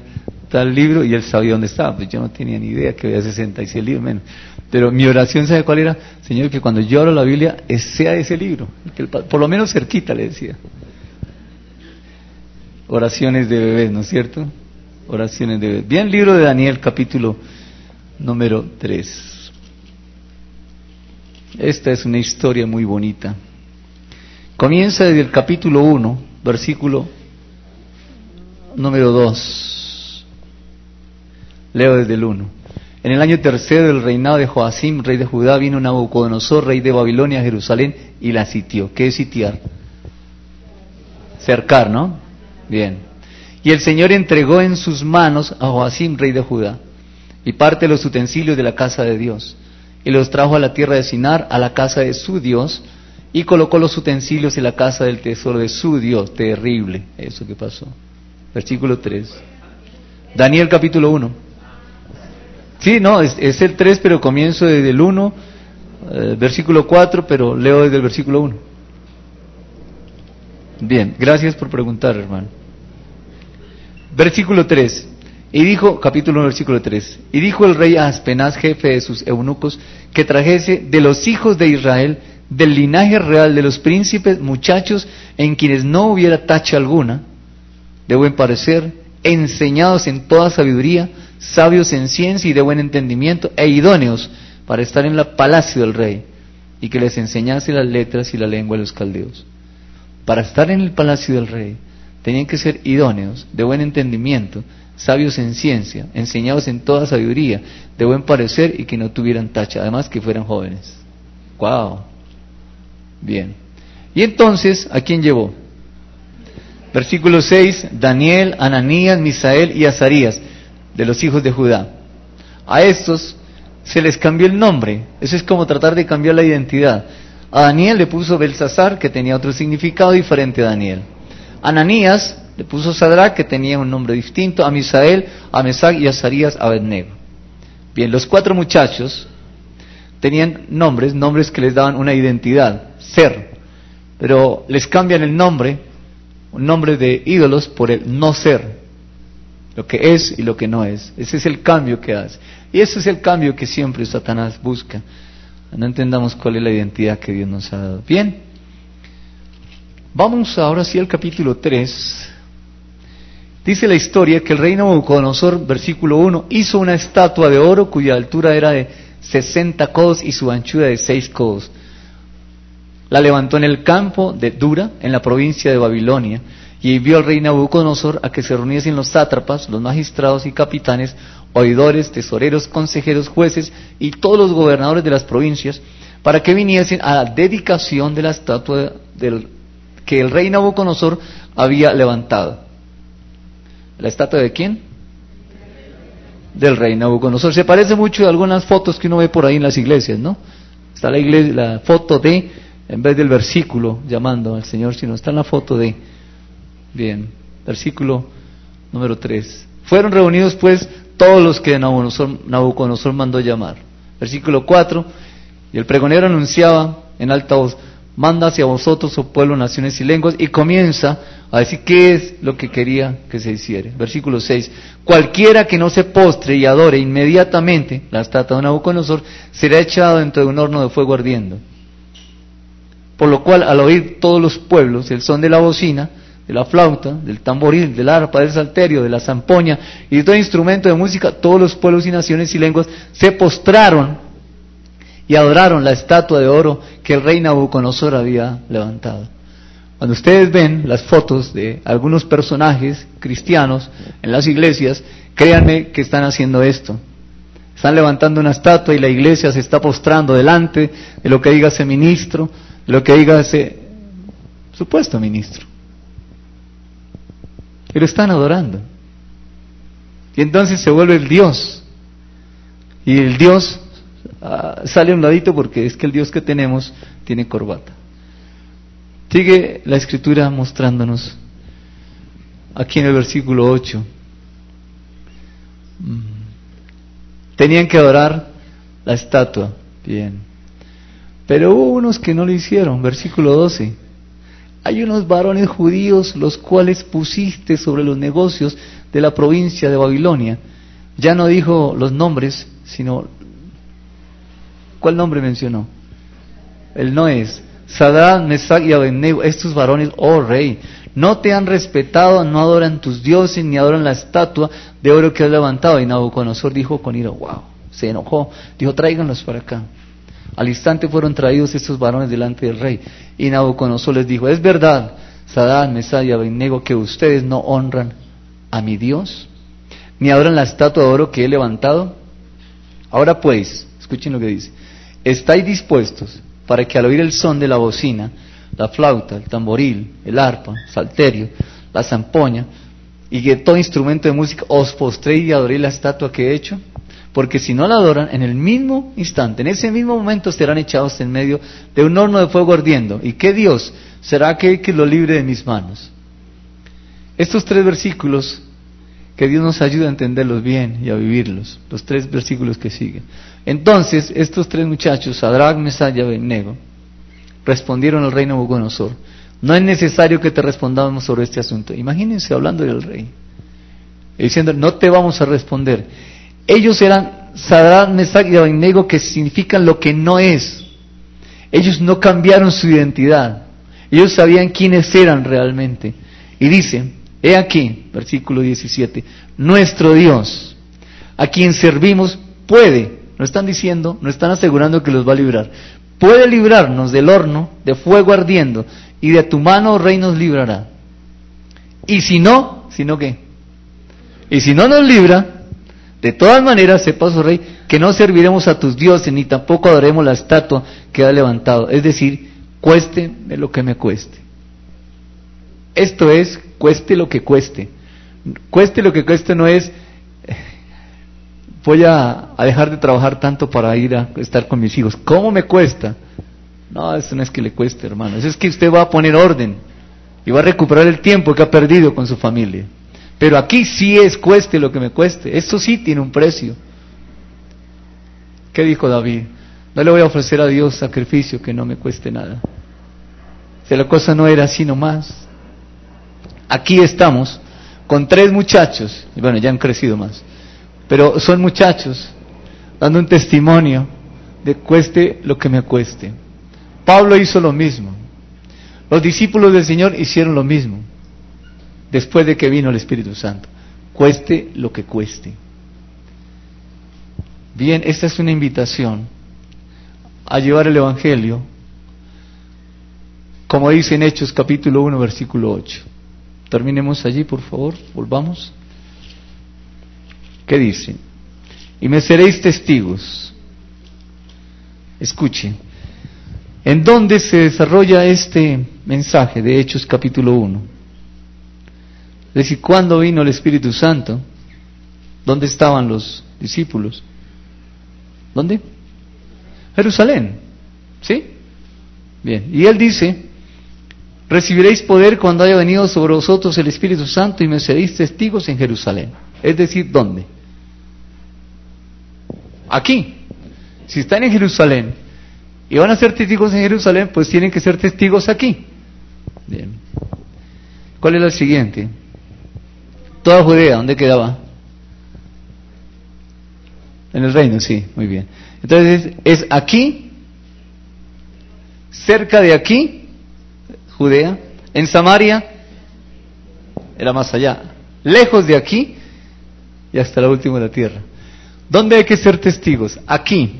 tal libro y él sabía dónde estaba, pues yo no tenía ni idea que había 66 libros. Pero mi oración, ¿sabe cuál era? Señor, que cuando yo abro la Biblia sea ese libro, que por lo menos cerquita le decía. Oraciones de bebés, ¿no es cierto? Oraciones de bebés. Bien, libro de Daniel, capítulo número 3. Esta es una historia muy bonita. Comienza desde el capítulo 1, versículo número 2. Leo desde el 1. En el año tercero del reinado de Joacim, rey de Judá, vino Nabucodonosor, rey de Babilonia, a Jerusalén y la sitió. ¿Qué es sitiar? Cercar, ¿no? Bien. Y el Señor entregó en sus manos a Joacim, rey de Judá, y parte de los utensilios de la casa de Dios, y los trajo a la tierra de Sinar, a la casa de su Dios, y colocó los utensilios en la casa del tesoro de su Dios. Terrible eso que pasó. Versículo 3. Daniel capítulo 1. Sí, no, es, el 3, pero comienzo desde el 1, eh, versículo 4, pero leo desde el versículo 1. Bien, gracias por preguntar, hermano. Versículo 3. Y dijo, capítulo 1, versículo 3. Y dijo el rey a Aspenaz, jefe de sus eunucos, que trajese de los hijos de Israel, del linaje real de los príncipes, muchachos en quienes no hubiera tacha alguna, de buen parecer, enseñados en toda sabiduría, sabios en ciencia y de buen entendimiento, e idóneos para estar en el palacio del rey, y que les enseñase las letras y la lengua de los caldeos. Para estar en el palacio del rey, tenían que ser idóneos, de buen entendimiento, sabios en ciencia, enseñados en toda sabiduría, de buen parecer y que no tuvieran tacha, además que fueran jóvenes. ¡Wow! Bien. Y entonces, ¿a quién llevó? Versículo 6, Daniel, Ananías, Misael y Azarías de los hijos de Judá. A estos se les cambió el nombre. Eso es como tratar de cambiar la identidad. A Daniel le puso Belsasar, que tenía otro significado diferente a Daniel. Ananías le puso Sadrach, que tenía un nombre distinto. A Misael, a Mesac y a Azarías, a Abednego. Bien, los cuatro muchachos tenían nombres, nombres que les daban una identidad, ser, pero les cambian el nombre, un nombre de ídolos, por el no ser, lo que es y lo que no es. Ese es el cambio que hace. Y ese es el cambio que siempre Satanás busca. No entendamos cuál es la identidad que Dios nos ha dado. Bien, vamos ahora sí al capítulo 3. Dice la historia que el rey Nabucodonosor, versículo 1, hizo una estatua de oro cuya altura era de 60 codos y su anchura de 6 codos. La levantó en el campo de Dura, en la provincia de Babilonia, y envió al rey Nabucodonosor a que se reuniesen los sátrapas, los magistrados y capitanes, oidores, tesoreros, consejeros, jueces y todos los gobernadores de las provincias, para que viniesen a la dedicación de la estatua del, que el rey Nabucodonosor había levantado. ¿La estatua de quién? Del rey Nabucodonosor. Se parece mucho a algunas fotos que uno ve por ahí en las iglesias, ¿no? Está la, iglesia, la foto de, en vez del versículo, llamando al Señor, sino está en la foto de. Bien, versículo número 3. Fueron reunidos pues todos los que Nabucodonosor, mandó llamar. Versículo 4, y el pregonero anunciaba en alta voz, manda hacia vosotros, oh pueblo, naciones y lenguas, y comienza a decir qué es lo que quería que se hiciera. Versículo 6, cualquiera que no se postre y adore inmediatamente la estatua de Nabucodonosor, será echado dentro de un horno de fuego ardiendo. Por lo cual, al oír todos los pueblos el son de la bocina, de la flauta, del tamboril, del arpa, del salterio, de la zampoña y de todo instrumento de música, todos los pueblos y naciones y lenguas se postraron y adoraron la estatua de oro que el rey Nabucodonosor había levantado. Cuando ustedes ven las fotos de algunos personajes cristianos en las iglesias, créanme que están haciendo esto. Están levantando una estatua y la iglesia se está postrando delante de lo que diga ese ministro, de lo que diga ese supuesto ministro y lo están adorando. Y entonces se vuelve el Dios. Y el Dios ah, sale a un ladito porque es que el Dios que tenemos tiene corbata. Sigue la escritura mostrándonos aquí en el versículo 8. Mm. Tenían que adorar la estatua. Bien. Pero hubo unos que no lo hicieron. Versículo 12 hay unos varones judíos los cuales pusiste sobre los negocios de la provincia de Babilonia. Ya no dijo los nombres, sino... ¿Cuál nombre mencionó? El no es. Sadán, Mesach y Abednego, estos varones, oh rey, no te han respetado, no adoran tus dioses, ni adoran la estatua de oro que has levantado. Y Nabucodonosor dijo con ira, wow, se enojó, dijo, tráiganlos para acá. Al instante fueron traídos estos varones delante del rey. Y Nabucodonosor les dijo, es verdad, Sadán, Mesad y Abednego, que ustedes no honran a mi Dios, ni adoran la estatua de oro que he levantado. Ahora pues, escuchen lo que dice, estáis dispuestos para que al oír el son de la bocina, la flauta, el tamboril, el arpa, el salterio, la zampoña, y que todo instrumento de música os postréis y adoréis la estatua que he hecho? porque si no la adoran, en el mismo instante, en ese mismo momento serán echados en medio de un horno de fuego ardiendo. ¿Y qué Dios será aquel que lo libre de mis manos? Estos tres versículos, que Dios nos ayude a entenderlos bien y a vivirlos, los tres versículos que siguen. Entonces, estos tres muchachos, Sadrach, Mesach y Abednego, respondieron al rey Nabucodonosor, no es necesario que te respondamos sobre este asunto. Imagínense hablando del rey, diciendo, no te vamos a responder ellos eran Sadrach, Mesach y Abednego que significan lo que no es. Ellos no cambiaron su identidad. Ellos sabían quiénes eran realmente. Y dice, he aquí, versículo 17, nuestro Dios, a quien servimos, puede, no están diciendo, no están asegurando que los va a librar, puede librarnos del horno de fuego ardiendo y de tu mano, oh rey, nos librará. Y si no, si no qué? Y si no nos libra, de todas maneras, sepas, oh rey, que no serviremos a tus dioses, ni tampoco adoremos la estatua que ha levantado. Es decir, cueste lo que me cueste. Esto es, cueste lo que cueste. Cueste lo que cueste no es, voy a, dejar de trabajar tanto para ir a estar con mis hijos. ¿Cómo me cuesta? No, eso no es que le cueste, hermano. Eso es que usted va a poner orden y va a recuperar el tiempo que ha perdido con su familia. Pero aquí sí es cueste lo que me cueste. Esto sí tiene un precio. ¿Qué dijo David? No le voy a ofrecer a Dios sacrificio que no me cueste nada. Si la cosa no era así nomás. Aquí estamos con tres muchachos, y bueno, ya han crecido más, pero son muchachos dando un testimonio de cueste lo que me cueste. Pablo hizo lo mismo. Los discípulos del Señor hicieron lo mismo después de que vino el Espíritu Santo. Cueste lo que cueste. Bien, esta es una invitación a llevar el Evangelio, como dice en Hechos capítulo 1, versículo 8. Terminemos allí, por favor, volvamos. ¿Qué dice? Y me seréis testigos. Escuche. ¿En dónde se desarrolla este mensaje de Hechos capítulo 1? Es decir, ¿cuándo vino el Espíritu Santo? ¿Dónde estaban los discípulos? ¿Dónde? Jerusalén. ¿Sí? Bien. Y él dice, recibiréis poder cuando haya venido sobre vosotros el Espíritu Santo y me seréis testigos en Jerusalén. Es decir, ¿dónde? Aquí. Si están en Jerusalén y van a ser testigos en Jerusalén, pues tienen que ser testigos aquí. Bien. ¿Cuál es el siguiente? Toda Judea, ¿dónde quedaba? En el reino, sí, muy bien. Entonces es aquí, cerca de aquí, Judea, en Samaria, era más allá, lejos de aquí y hasta la última de la tierra. ¿Dónde hay que ser testigos? Aquí.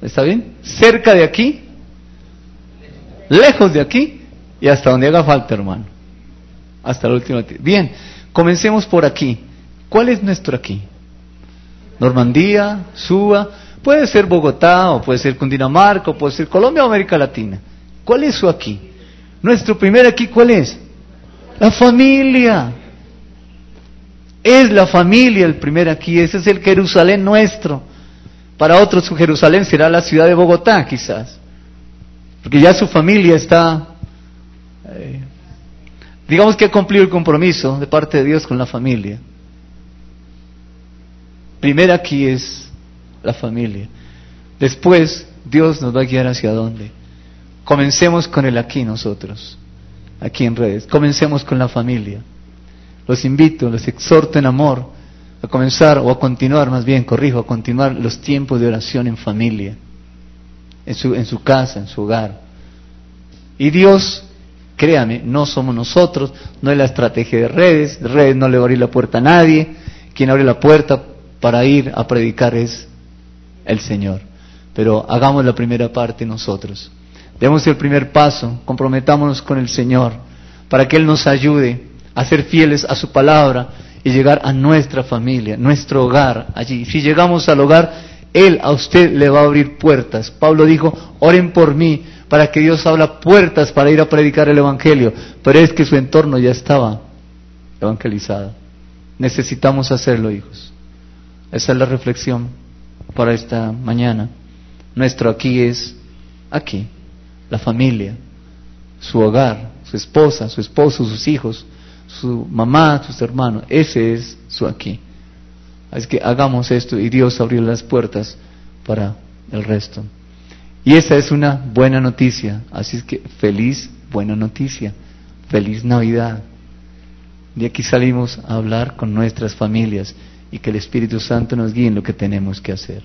¿Está bien? Cerca de aquí, lejos de aquí y hasta donde haga falta, hermano. Hasta la última. Bien, comencemos por aquí. ¿Cuál es nuestro aquí? Normandía, Suba, puede ser Bogotá, o puede ser Cundinamarca, o puede ser Colombia o América Latina. ¿Cuál es su aquí? Nuestro primer aquí, ¿cuál es? La familia. Es la familia el primer aquí, ese es el Jerusalén nuestro. Para otros su Jerusalén será la ciudad de Bogotá, quizás. Porque ya su familia está, eh, digamos que ha cumplido el compromiso de parte de Dios con la familia. Primero aquí es la familia. Después Dios nos va a guiar hacia dónde. Comencemos con el aquí nosotros, aquí en redes. Comencemos con la familia. Los invito, los exhorto en amor a comenzar o a continuar, más bien, corrijo, a continuar los tiempos de oración en familia, en su, en su casa, en su hogar. Y Dios, créame, no somos nosotros, no es la estrategia de redes, redes no le va a abrir la puerta a nadie, quien abre la puerta para ir a predicar es el Señor. Pero hagamos la primera parte nosotros. Demos el primer paso, comprometámonos con el Señor para que Él nos ayude a ser fieles a su palabra y llegar a nuestra familia, nuestro hogar allí. Si llegamos al hogar, Él a usted le va a abrir puertas. Pablo dijo, oren por mí para que Dios abra puertas para ir a predicar el Evangelio. Pero es que su entorno ya estaba evangelizado. Necesitamos hacerlo, hijos. Esa es la reflexión para esta mañana. Nuestro aquí es aquí, la familia, su hogar, su esposa, su esposo, sus hijos, su mamá, sus hermanos. Ese es su aquí. Así que hagamos esto y Dios abrió las puertas para el resto. Y esa es una buena noticia. Así que feliz, buena noticia. Feliz Navidad. De aquí salimos a hablar con nuestras familias y que el Espíritu Santo nos guíe en lo que tenemos que hacer.